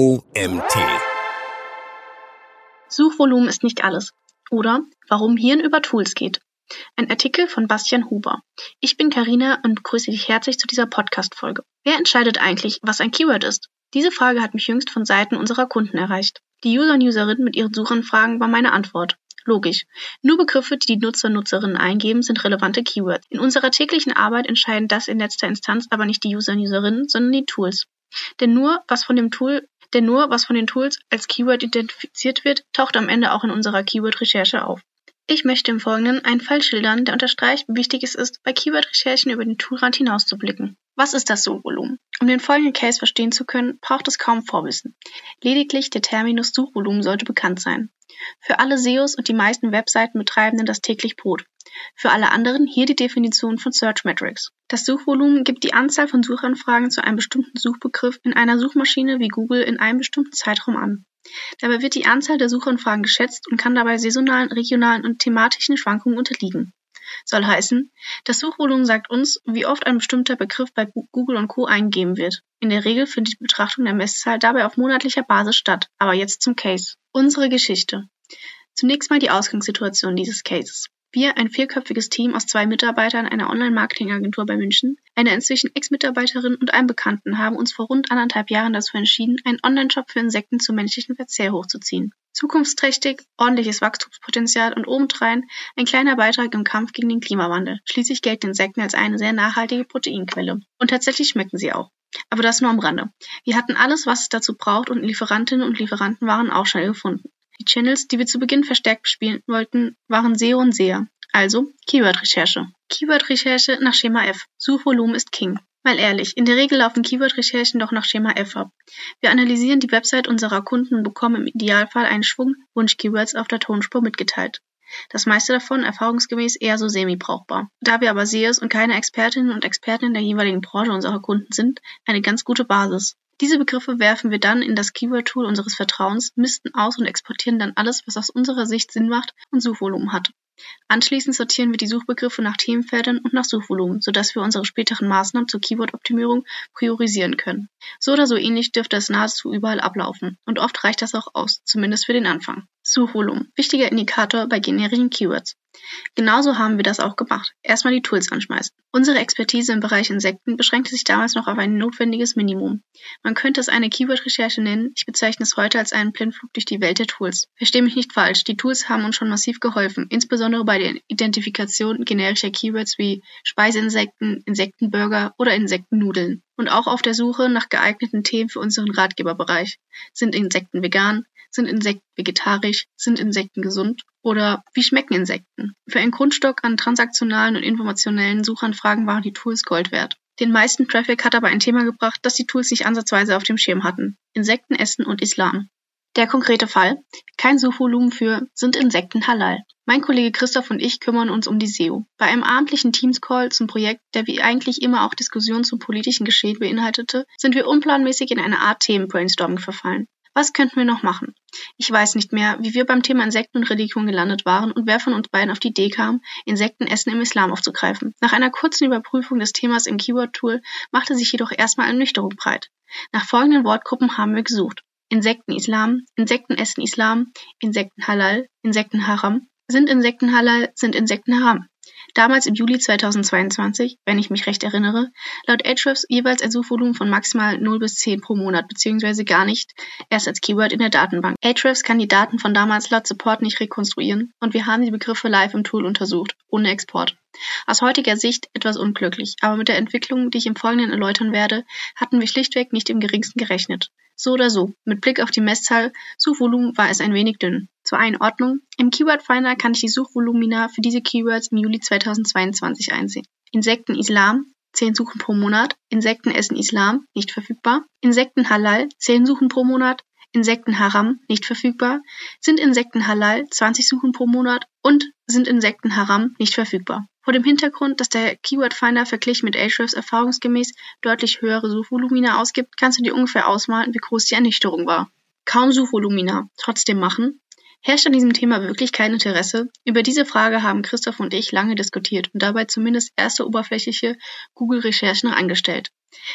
OMT. Suchvolumen ist nicht alles. Oder warum Hirn über Tools geht. Ein Artikel von Bastian Huber. Ich bin Karina und begrüße dich herzlich zu dieser Podcast-Folge. Wer entscheidet eigentlich, was ein Keyword ist? Diese Frage hat mich jüngst von Seiten unserer Kunden erreicht. Die User und Userinnen mit ihren Suchanfragen war meine Antwort. Logisch. Nur Begriffe, die die Nutzer und Nutzerinnen eingeben, sind relevante Keywords. In unserer täglichen Arbeit entscheiden das in letzter Instanz aber nicht die User und Userinnen, sondern die Tools. Denn nur, was von dem Tool, denn nur, was von den Tools als Keyword identifiziert wird, taucht am Ende auch in unserer Keyword-Recherche auf. Ich möchte im Folgenden einen Fall schildern, der unterstreicht, wie wichtig es ist, bei Keyword-Recherchen über den Toolrand hinauszublicken. Was ist das Suchvolumen? Um den folgenden Case verstehen zu können, braucht es kaum Vorwissen. Lediglich der Terminus Suchvolumen sollte bekannt sein. Für alle SEOs und die meisten Webseitenbetreibenden das täglich Brot. Für alle anderen hier die Definition von Search Metrics. Das Suchvolumen gibt die Anzahl von Suchanfragen zu einem bestimmten Suchbegriff in einer Suchmaschine wie Google in einem bestimmten Zeitraum an. Dabei wird die Anzahl der Suchanfragen geschätzt und kann dabei saisonalen, regionalen und thematischen Schwankungen unterliegen. Soll heißen, das Suchvolumen sagt uns, wie oft ein bestimmter Begriff bei Google und Co. eingegeben wird. In der Regel findet die Betrachtung der Messzahl dabei auf monatlicher Basis statt. Aber jetzt zum Case. Unsere Geschichte. Zunächst mal die Ausgangssituation dieses Cases. Wir, ein vierköpfiges Team aus zwei Mitarbeitern einer Online-Marketing-Agentur bei München, einer inzwischen Ex-Mitarbeiterin und einem Bekannten, haben uns vor rund anderthalb Jahren dazu entschieden, einen Online-Shop für Insekten zum menschlichen Verzehr hochzuziehen. Zukunftsträchtig, ordentliches Wachstumspotenzial und obendrein ein kleiner Beitrag im Kampf gegen den Klimawandel. Schließlich gelten Insekten als eine sehr nachhaltige Proteinquelle. Und tatsächlich schmecken sie auch. Aber das nur am Rande. Wir hatten alles, was es dazu braucht und Lieferantinnen und Lieferanten waren auch schnell gefunden. Die Channels, die wir zu Beginn verstärkt bespielen wollten, waren SEO und SEA, also Keyword-Recherche. Keyword-Recherche nach Schema F. Suchvolumen ist King. Mal ehrlich, in der Regel laufen Keyword-Recherchen doch nach Schema F ab. Wir analysieren die Website unserer Kunden und bekommen im Idealfall einen Schwung Wunsch-Keywords auf der Tonspur mitgeteilt. Das meiste davon erfahrungsgemäß eher so semi-brauchbar. Da wir aber SEOs und keine Expertinnen und Experten in der jeweiligen Branche unserer Kunden sind, eine ganz gute Basis. Diese Begriffe werfen wir dann in das Keyword-Tool unseres Vertrauens, misten aus und exportieren dann alles, was aus unserer Sicht Sinn macht und Suchvolumen hat. Anschließend sortieren wir die Suchbegriffe nach Themenfeldern und nach Suchvolumen, sodass wir unsere späteren Maßnahmen zur Keyword-Optimierung priorisieren können. So oder so ähnlich dürfte es nahezu überall ablaufen. Und oft reicht das auch aus, zumindest für den Anfang. Suchvolumen. Wichtiger Indikator bei generischen Keywords. Genauso haben wir das auch gemacht. Erstmal die Tools anschmeißen. Unsere Expertise im Bereich Insekten beschränkte sich damals noch auf ein notwendiges Minimum. Man könnte es eine Keyword-Recherche nennen, ich bezeichne es heute als einen Blindflug durch die Welt der Tools. Verstehe mich nicht falsch, die Tools haben uns schon massiv geholfen, insbesondere bei der Identifikation generischer Keywords wie Speiseinsekten, Insektenburger oder Insektennudeln. Und auch auf der Suche nach geeigneten Themen für unseren Ratgeberbereich. Sind Insekten vegan? Sind Insekten vegetarisch? Sind Insekten gesund? Oder wie schmecken Insekten? Für einen Grundstock an transaktionalen und informationellen Suchanfragen waren die Tools Gold wert. Den meisten Traffic hat aber ein Thema gebracht, das die Tools nicht ansatzweise auf dem Schirm hatten. Insekten essen und Islam. Der konkrete Fall. Kein Suchvolumen für sind Insekten halal. Mein Kollege Christoph und ich kümmern uns um die SEO. Bei einem abendlichen Teams-Call zum Projekt, der wie eigentlich immer auch Diskussionen zum politischen Geschehen beinhaltete, sind wir unplanmäßig in eine Art Themen-Brainstorming verfallen. Was könnten wir noch machen? Ich weiß nicht mehr, wie wir beim Thema Insekten und Religion gelandet waren und wer von uns beiden auf die Idee kam, Insektenessen im Islam aufzugreifen. Nach einer kurzen Überprüfung des Themas im Keyword-Tool machte sich jedoch erstmal Ernüchterung breit. Nach folgenden Wortgruppen haben wir gesucht. Insekten Islam, Insektenessen Islam, Insekten Halal, Insekten Haram. Sind Insekten Halal, sind Insekten Haram. Damals im Juli 2022, wenn ich mich recht erinnere, laut Ahrefs jeweils ein Suchvolumen von maximal 0 bis 10 pro Monat beziehungsweise gar nicht, erst als Keyword in der Datenbank. Ahrefs kann die Daten von damals laut Support nicht rekonstruieren und wir haben die Begriffe live im Tool untersucht, ohne Export. Aus heutiger Sicht etwas unglücklich, aber mit der Entwicklung, die ich im Folgenden erläutern werde, hatten wir schlichtweg nicht im geringsten gerechnet. So oder so, mit Blick auf die Messzahl Suchvolumen war es ein wenig dünn. Zur Einordnung, im Keyword Finder kann ich die Suchvolumina für diese Keywords im Juli 2022 einsehen. Insekten Islam, 10 Suchen pro Monat, Insekten essen Islam, nicht verfügbar, Insekten Halal, 10 Suchen pro Monat, Insekten Haram, nicht verfügbar, sind Insekten Halal, 20 Suchen pro Monat und sind Insekten Haram, nicht verfügbar. Vor dem Hintergrund, dass der Keyword Finder verglichen mit Ahrefs erfahrungsgemäß deutlich höhere Suchvolumina ausgibt, kannst du dir ungefähr ausmalen, wie groß die Ernüchterung war. Kaum Suchvolumina, trotzdem machen. Herrscht an diesem Thema wirklich kein Interesse? Über diese Frage haben Christoph und ich lange diskutiert und dabei zumindest erste oberflächliche Google-Recherchen angestellt.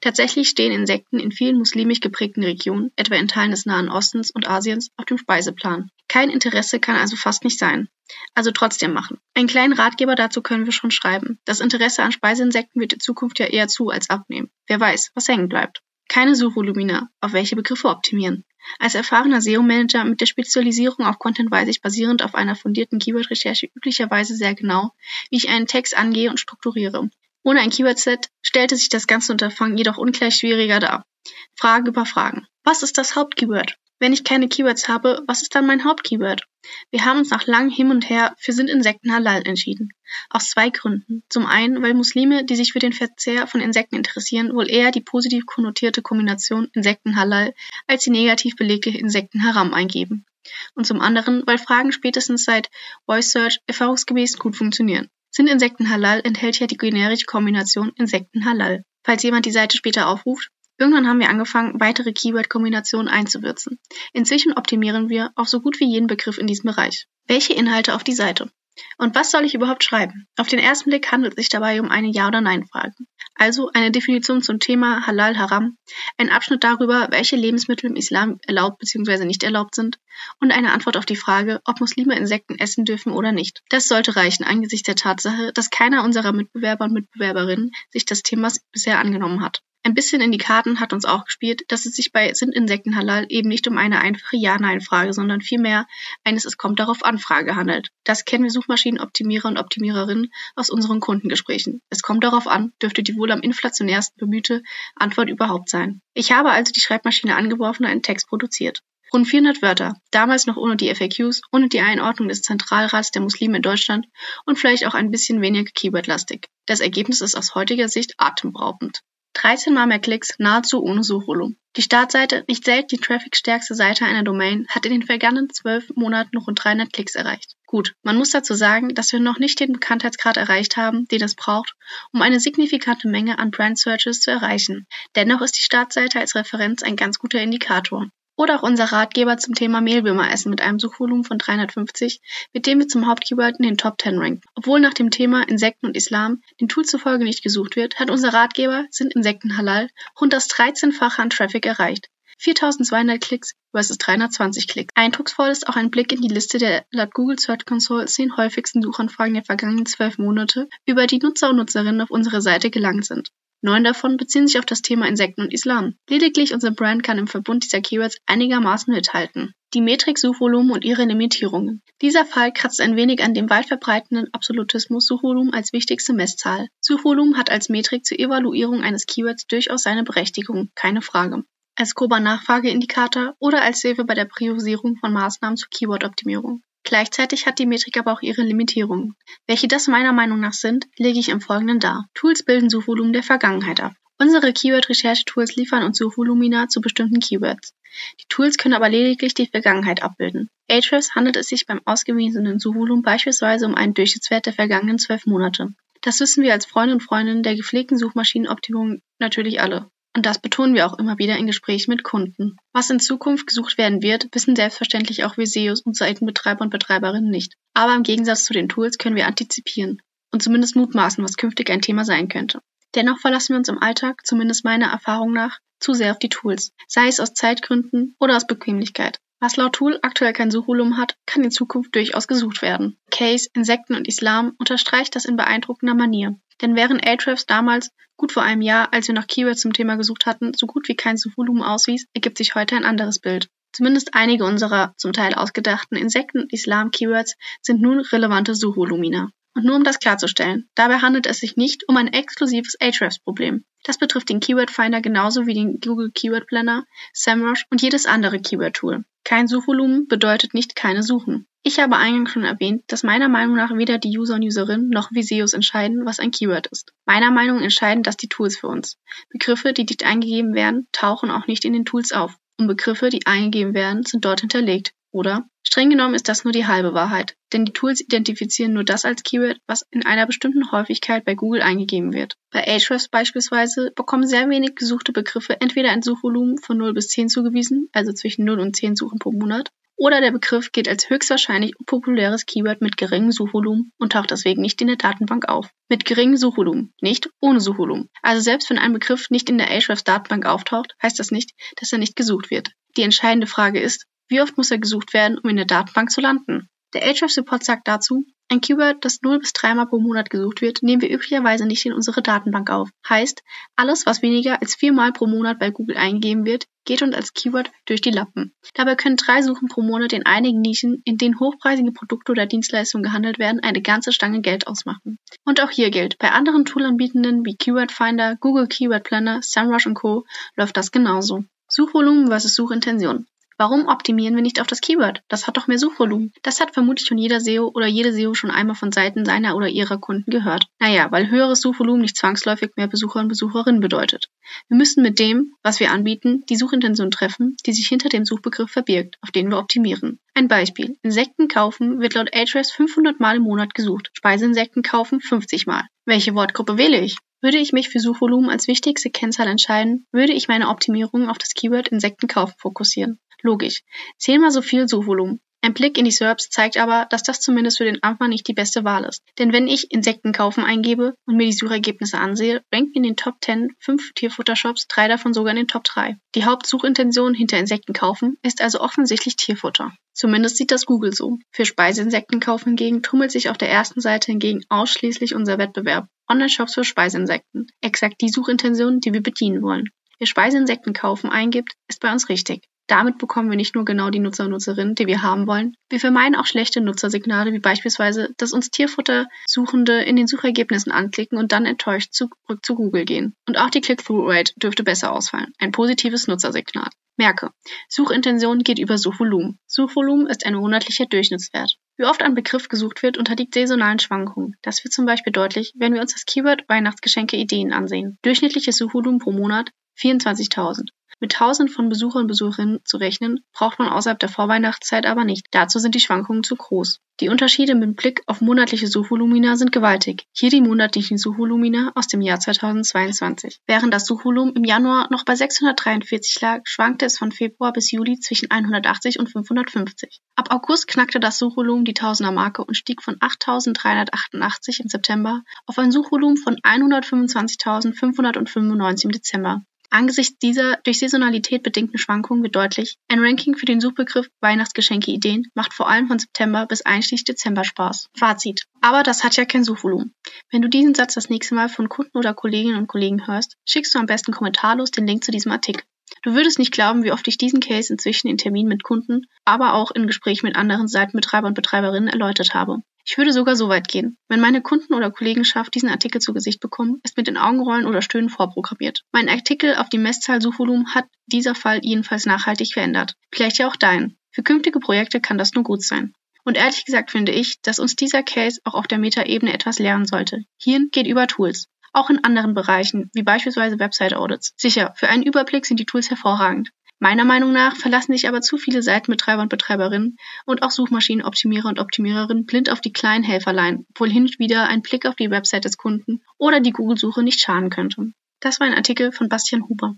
Tatsächlich stehen Insekten in vielen muslimisch geprägten Regionen, etwa in Teilen des Nahen Ostens und Asiens, auf dem Speiseplan. Kein Interesse kann also fast nicht sein. Also trotzdem machen. Einen kleinen Ratgeber dazu können wir schon schreiben. Das Interesse an Speiseinsekten wird in Zukunft ja eher zu als abnehmen. Wer weiß, was hängen bleibt. Keine Suchvolumina. Auf welche Begriffe optimieren? Als erfahrener SEO-Manager mit der Spezialisierung auf Content weiß ich basierend auf einer fundierten Keyword-Recherche üblicherweise sehr genau, wie ich einen Text angehe und strukturiere. Ohne ein Keyword-Set stellte sich das ganze Unterfangen jedoch ungleich schwieriger dar. Frage über Fragen. Was ist das Hauptkeyword? Wenn ich keine Keywords habe, was ist dann mein Hauptkeyword? Wir haben uns nach langem Hin und Her für sind Insekten halal entschieden. Aus zwei Gründen. Zum einen, weil Muslime, die sich für den Verzehr von Insekten interessieren, wohl eher die positiv konnotierte Kombination Insekten halal als die negativ belegte Insekten haram eingeben. Und zum anderen, weil Fragen spätestens seit Voice Search erfahrungsgemäß gut funktionieren. Sind Insekten halal enthält ja die generische Kombination Insekten halal. Falls jemand die Seite später aufruft, Irgendwann haben wir angefangen, weitere Keyword-Kombinationen einzuwürzen. Inzwischen optimieren wir auf so gut wie jeden Begriff in diesem Bereich. Welche Inhalte auf die Seite? Und was soll ich überhaupt schreiben? Auf den ersten Blick handelt es sich dabei um eine Ja- oder Nein-Frage. Also eine Definition zum Thema Halal Haram, ein Abschnitt darüber, welche Lebensmittel im Islam erlaubt bzw. nicht erlaubt sind und eine Antwort auf die Frage, ob Muslime Insekten essen dürfen oder nicht. Das sollte reichen angesichts der Tatsache, dass keiner unserer Mitbewerber und Mitbewerberinnen sich des Themas bisher angenommen hat. Ein bisschen in die Karten hat uns auch gespielt, dass es sich bei Sind Insekten halal eben nicht um eine einfache Ja-Nein-Frage, sondern vielmehr eines Es kommt darauf an Frage handelt. Das kennen wir Suchmaschinenoptimierer und Optimiererinnen aus unseren Kundengesprächen. Es kommt darauf an, dürfte die wohl am inflationärsten bemühte Antwort überhaupt sein. Ich habe also die Schreibmaschine angeworfen und einen Text produziert. Rund 400 Wörter, damals noch ohne die FAQs, ohne die Einordnung des Zentralrats der Muslime in Deutschland und vielleicht auch ein bisschen weniger Keywordlastig. Das Ergebnis ist aus heutiger Sicht atemberaubend. 13 mal mehr Klicks, nahezu ohne Suchvolumen. Die Startseite, nicht selten die trafficstärkste Seite einer Domain, hat in den vergangenen zwölf Monaten rund 300 Klicks erreicht. Gut, man muss dazu sagen, dass wir noch nicht den Bekanntheitsgrad erreicht haben, den es braucht, um eine signifikante Menge an Brand Searches zu erreichen. Dennoch ist die Startseite als Referenz ein ganz guter Indikator. Oder auch unser Ratgeber zum Thema Mehlwürmer essen mit einem Suchvolumen von 350, mit dem wir zum Hauptkeyword in den Top 10 ranken. Obwohl nach dem Thema Insekten und Islam den Tools zufolge nicht gesucht wird, hat unser Ratgeber Sind Insekten halal rund das 13-fache an Traffic erreicht. 4200 Klicks versus 320 Klicks. Eindrucksvoll ist auch ein Blick in die Liste der laut Google Search Console 10 häufigsten Suchanfragen der vergangenen 12 Monate, über die Nutzer und Nutzerinnen auf unsere Seite gelangt sind. Neun davon beziehen sich auf das Thema Insekten und Islam. Lediglich unser Brand kann im Verbund dieser Keywords einigermaßen mithalten. Die Metrik Suchvolumen und ihre Limitierungen. Dieser Fall kratzt ein wenig an dem weit verbreitenden Absolutismus Suchvolumen als wichtigste Messzahl. Suchvolumen hat als Metrik zur Evaluierung eines Keywords durchaus seine Berechtigung, keine Frage. Als grober Nachfrageindikator oder als Hilfe bei der Priorisierung von Maßnahmen zur Keyword-Optimierung. Gleichzeitig hat die Metrik aber auch ihre Limitierungen. Welche das meiner Meinung nach sind, lege ich im Folgenden dar. Tools bilden Suchvolumen der Vergangenheit ab. Unsere Keyword-Recherche-Tools liefern uns Suchvolumina zu bestimmten Keywords. Die Tools können aber lediglich die Vergangenheit abbilden. Ahrefs handelt es sich beim ausgewiesenen Suchvolumen beispielsweise um einen Durchschnittswert der vergangenen zwölf Monate. Das wissen wir als Freunde und Freundinnen der gepflegten Suchmaschinenoptimierung natürlich alle. Und das betonen wir auch immer wieder in Gesprächen mit Kunden. Was in Zukunft gesucht werden wird, wissen selbstverständlich auch wir SEOs und Seitenbetreiber und Betreiberinnen nicht. Aber im Gegensatz zu den Tools können wir antizipieren und zumindest mutmaßen, was künftig ein Thema sein könnte. Dennoch verlassen wir uns im Alltag, zumindest meiner Erfahrung nach, zu sehr auf die Tools, sei es aus Zeitgründen oder aus Bequemlichkeit. Was laut Tool aktuell kein Suchvolumen hat, kann in Zukunft durchaus gesucht werden. Case, Insekten und Islam unterstreicht das in beeindruckender Manier. Denn während Ahrefs damals, gut vor einem Jahr, als wir nach Keywords zum Thema gesucht hatten, so gut wie kein Suchvolumen auswies, ergibt sich heute ein anderes Bild. Zumindest einige unserer zum Teil ausgedachten Insekten- und Islam-Keywords sind nun relevante Suchvolumina. Und nur um das klarzustellen, dabei handelt es sich nicht um ein exklusives Ahrefs-Problem. Das betrifft den Keyword Finder genauso wie den Google Keyword Planner, SEMrush und jedes andere Keyword-Tool. Kein Suchvolumen bedeutet nicht keine Suchen. Ich habe eingangs schon erwähnt, dass meiner Meinung nach weder die User und Userinnen noch Viseos entscheiden, was ein Keyword ist. Meiner Meinung entscheiden das die Tools für uns. Begriffe, die nicht eingegeben werden, tauchen auch nicht in den Tools auf. Und Begriffe, die eingegeben werden, sind dort hinterlegt. Oder? Streng genommen ist das nur die halbe Wahrheit, denn die Tools identifizieren nur das als Keyword, was in einer bestimmten Häufigkeit bei Google eingegeben wird. Bei Ahrefs beispielsweise bekommen sehr wenig gesuchte Begriffe entweder ein Suchvolumen von 0 bis 10 zugewiesen, also zwischen 0 und 10 Suchen pro Monat, Oder der Begriff gilt als höchstwahrscheinlich unpopuläres Keyword mit geringem Suchvolumen und taucht deswegen nicht in der Datenbank auf. Mit geringem Suchvolumen, nicht ohne Suchvolumen. Also selbst wenn ein Begriff nicht in der Ahrefs Datenbank auftaucht, heißt das nicht, dass er nicht gesucht wird. Die entscheidende Frage ist, wie oft muss er gesucht werden, um in der Datenbank zu landen? Der Ahrefs Report sagt dazu, ein Keyword, das 0 bis 3 Mal pro Monat gesucht wird, nehmen wir üblicherweise nicht in unsere Datenbank auf. Heißt, alles, was weniger als 4 Mal pro Monat bei Google eingegeben wird, geht uns als Keyword durch die Lappen. Dabei können drei Suchen pro Monat in einigen Nischen, in denen hochpreisige Produkte oder Dienstleistungen gehandelt werden, eine ganze Stange Geld ausmachen. Und auch hier gilt, bei anderen Toolanbietenden wie Keyword Finder, Google Keyword Planner, SEMrush Co. läuft das genauso. Suchvolumen versus Suchintention. Warum optimieren wir nicht auf das Keyword? Das hat doch mehr Suchvolumen. Das hat vermutlich schon jeder SEO oder jede SEO schon einmal von Seiten seiner oder ihrer Kunden gehört. Naja, weil höheres Suchvolumen nicht zwangsläufig mehr Besucher und Besucherinnen bedeutet. Wir müssen mit dem, was wir anbieten, die Suchintention treffen, die sich hinter dem Suchbegriff verbirgt, auf den wir optimieren. Ein Beispiel. Insekten kaufen wird laut Ahrefs 500 Mal im Monat gesucht. Speiseinsekten kaufen 50 Mal. Welche Wortgruppe wähle ich? Würde ich mich für Suchvolumen als wichtigste Kennzahl entscheiden, würde ich meine Optimierung auf das Keyword Insekten kaufen fokussieren. Logisch. Zehnmal so viel Suchvolumen. Ein Blick in die SERPs zeigt aber, dass das zumindest für den Anfang nicht die beste Wahl ist. Denn wenn ich Insekten kaufen eingebe und mir die Suchergebnisse ansehe, ranken in den Top 10 fünf Tierfuttershops, drei davon sogar in den Top 3. Die Hauptsuchintention hinter Insekten kaufen ist also offensichtlich Tierfutter. Zumindest sieht das Google so. Für Speiseinsekten kaufen hingegen tummelt sich auf der ersten Seite hingegen ausschließlich unser Wettbewerb. Online-Shops für Speiseinsekten. Exakt die Suchintention, die wir bedienen wollen. Wer Speiseinsekten kaufen eingibt, ist bei uns richtig. Damit bekommen wir nicht nur genau die Nutzer und Nutzerinnen, die wir haben wollen. Wir vermeiden auch schlechte Nutzersignale, wie beispielsweise, dass uns Tierfuttersuchende in den Suchergebnissen anklicken und dann enttäuscht zurück zu Google gehen. Und auch die Click-Through-Rate dürfte besser ausfallen. Ein positives Nutzersignal. Merke, Suchintention geht über Suchvolumen. Suchvolumen ist ein monatlicher Durchschnittswert. Wie oft ein Begriff gesucht wird, unterliegt saisonalen Schwankungen. Das wird zum Beispiel deutlich, wenn wir uns das Keyword Weihnachtsgeschenke Ideen ansehen. Durchschnittliches Suchvolumen pro Monat 24.000. Mit Tausenden von Besuchern und Besucherinnen zu rechnen, braucht man außerhalb der Vorweihnachtszeit aber nicht. Dazu sind die Schwankungen zu groß. Die Unterschiede mit Blick auf monatliche Suchvolumina sind gewaltig. Hier die monatlichen Suchvolumina aus dem Jahr 2022. Während das Suchvolumen im Januar noch bei 643 lag, schwankte es von Februar bis Juli zwischen 180 und 550. Ab August knackte das Suchvolumen die Tausender-Marke und stieg von 8.388 im September auf ein Suchvolumen von 125.595 im Dezember. Angesichts dieser durch Saisonalität bedingten Schwankungen wird deutlich, ein Ranking für den Suchbegriff Weihnachtsgeschenke-Ideen macht vor allem von September bis einschließlich Dezember Spaß. Fazit. Aber das hat ja kein Suchvolumen. Wenn du diesen Satz das nächste Mal von Kunden oder Kolleginnen und Kollegen hörst, schickst du am besten kommentarlos den Link zu diesem Artikel. Du würdest nicht glauben, wie oft ich diesen Case inzwischen in Terminen mit Kunden, aber auch in Gesprächen mit anderen Seitenbetreiber und Betreiberinnen erläutert habe. Ich würde sogar so weit gehen. Wenn meine Kunden oder Kollegenschaft diesen Artikel zu Gesicht bekommen, ist mit den Augenrollen oder Stöhnen vorprogrammiert. Mein Artikel auf die Messzahl Suchvolumen hat dieser Fall jedenfalls nachhaltig verändert. Vielleicht ja auch dein. Für künftige Projekte kann das nur gut sein. Und ehrlich gesagt finde ich, dass uns dieser Case auch auf der Metaebene etwas lernen sollte. Hirn geht über Tools. Auch in anderen Bereichen, wie beispielsweise Website-Audits. Sicher, für einen Überblick sind die Tools hervorragend. Meiner Meinung nach verlassen sich aber zu viele Seitenbetreiber und Betreiberinnen und auch Suchmaschinenoptimierer und Optimiererinnen blind auf die kleinen Helferlein, obwohl hin und wieder ein Blick auf die Website des Kunden oder die Google-Suche nicht schaden könnte. Das war ein Artikel von Bastian Huber.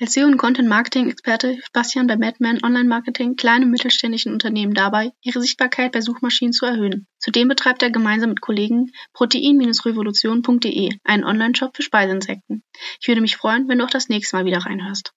Als SEO- und Content-Marketing-Experte hilft Bastian bei Madman Online-Marketing kleinen mittelständischen Unternehmen dabei, ihre Sichtbarkeit bei Suchmaschinen zu erhöhen. Zudem betreibt er gemeinsam mit Kollegen protein-revolution.de, einen Online-Shop für Speisinsekten. Ich würde mich freuen, wenn du auch das nächste Mal wieder reinhörst.